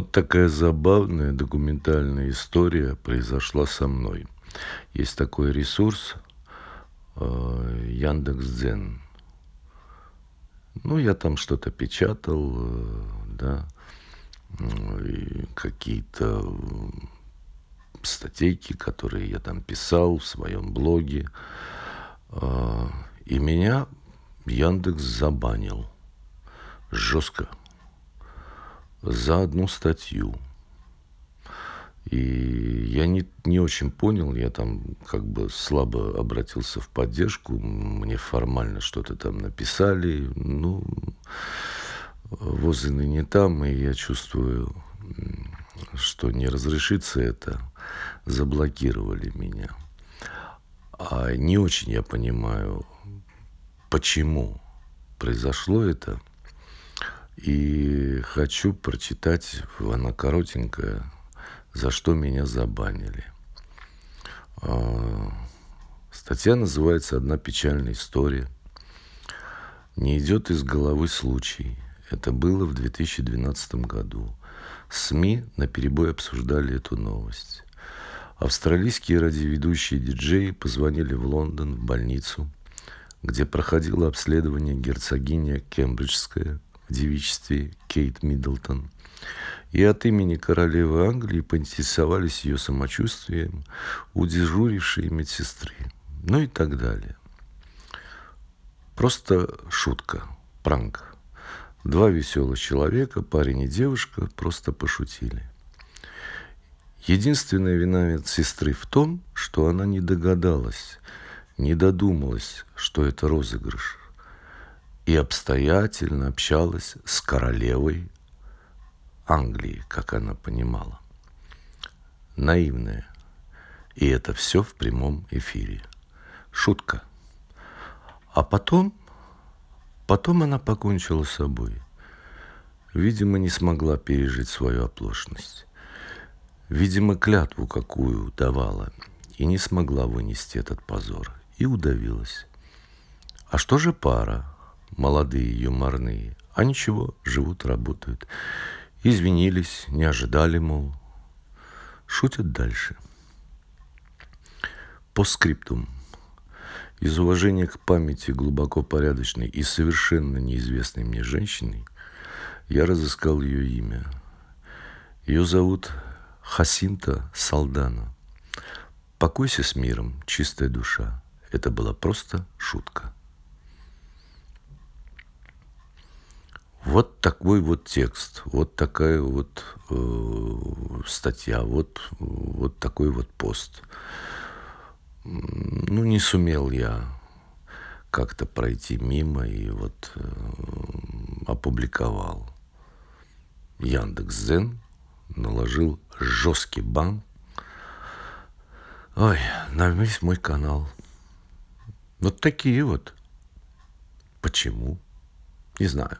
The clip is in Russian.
Вот такая забавная документальная история произошла со мной. Есть такой ресурс э, Яндекс.Дзен. Ну, я там что-то печатал, э, да, и какие-то статейки, которые я там писал в своем блоге. Э, и меня Яндекс забанил жестко за одну статью. И я не, не очень понял, я там как бы слабо обратился в поддержку, мне формально что-то там написали, ну, возины не там, и я чувствую, что не разрешится это, заблокировали меня. А не очень я понимаю, почему произошло это. И хочу прочитать, она коротенькая, за что меня забанили. А, статья называется «Одна печальная история». Не идет из головы случай. Это было в 2012 году. СМИ на перебой обсуждали эту новость. Австралийские радиоведущие диджеи позвонили в Лондон, в больницу, где проходило обследование герцогиня Кембриджская девичестве Кейт Миддлтон. И от имени королевы Англии поинтересовались ее самочувствием у дежурившей медсестры. Ну и так далее. Просто шутка, пранк. Два веселых человека, парень и девушка, просто пошутили. Единственная вина медсестры в том, что она не догадалась, не додумалась, что это розыгрыш и обстоятельно общалась с королевой Англии, как она понимала. Наивная. И это все в прямом эфире. Шутка. А потом, потом она покончила с собой. Видимо, не смогла пережить свою оплошность. Видимо, клятву какую давала и не смогла вынести этот позор. И удавилась. А что же пара? Молодые, юморные. А ничего, живут, работают. Извинились, не ожидали, мол. Шутят дальше. По скриптум. Из уважения к памяти глубоко порядочной и совершенно неизвестной мне женщины, я разыскал ее имя. Ее зовут Хасинта Салдана. Покойся с миром, чистая душа. Это была просто шутка. Вот такой вот текст, вот такая вот э, статья, вот, вот такой вот пост. Ну, не сумел я как-то пройти мимо и вот э, опубликовал. Яндекс.Зен наложил жесткий бан. Ой, на весь мой канал. Вот такие вот. Почему? Не знаю.